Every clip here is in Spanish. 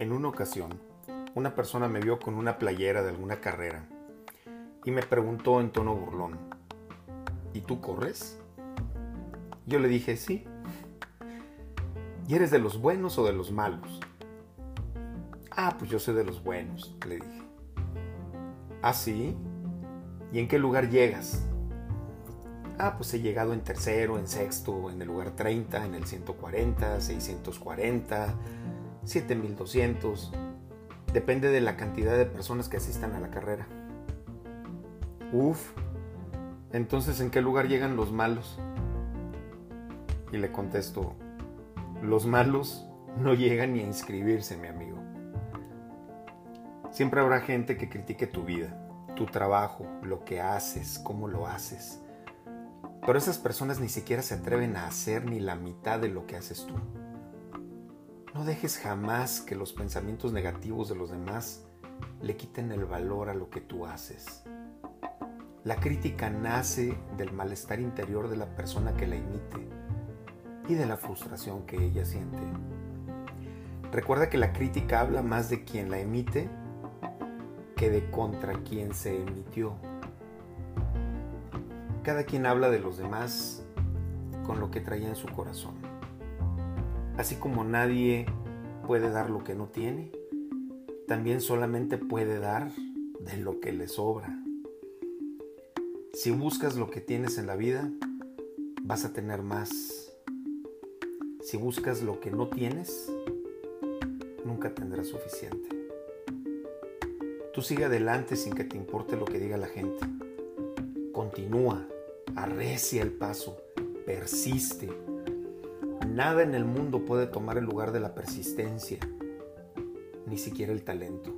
alguna ocasión, una persona me vio con una playera de alguna carrera y me preguntó en tono burlón, ¿y tú corres? Yo le dije, sí. ¿Y eres de los buenos o de los malos? Ah, pues yo soy de los buenos, le dije. ¿Ah, sí? ¿Y en qué lugar llegas? Ah, pues he llegado en tercero, en sexto, en el lugar 30, en el 140, 640, 7200. Depende de la cantidad de personas que asistan a la carrera. Uf, entonces ¿en qué lugar llegan los malos? Y le contesto, los malos no llegan ni a inscribirse, mi amigo. Siempre habrá gente que critique tu vida, tu trabajo, lo que haces, cómo lo haces pero esas personas ni siquiera se atreven a hacer ni la mitad de lo que haces tú. No dejes jamás que los pensamientos negativos de los demás le quiten el valor a lo que tú haces. La crítica nace del malestar interior de la persona que la emite y de la frustración que ella siente. Recuerda que la crítica habla más de quien la emite que de contra quien se emitió. Cada quien habla de los demás con lo que traía en su corazón. Así como nadie puede dar lo que no tiene, también solamente puede dar de lo que le sobra. Si buscas lo que tienes en la vida, vas a tener más. Si buscas lo que no tienes, nunca tendrás suficiente. Tú sigue adelante sin que te importe lo que diga la gente. Continúa, arrecia el paso, persiste. Nada en el mundo puede tomar el lugar de la persistencia, ni siquiera el talento.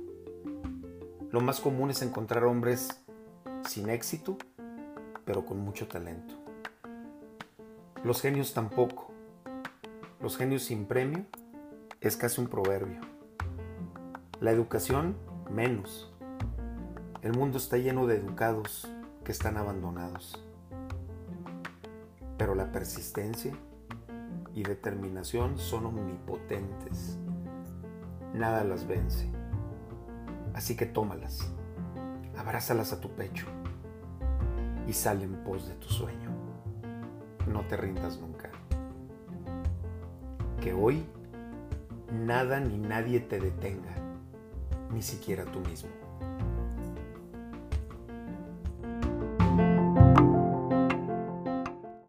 Lo más común es encontrar hombres sin éxito, pero con mucho talento. Los genios tampoco. Los genios sin premio es casi un proverbio. La educación menos. El mundo está lleno de educados que están abandonados pero la persistencia y determinación son omnipotentes. Nada las vence. Así que tómalas, abrázalas a tu pecho y sal en pos de tu sueño. No te rindas nunca. Que hoy nada ni nadie te detenga, ni siquiera tú mismo.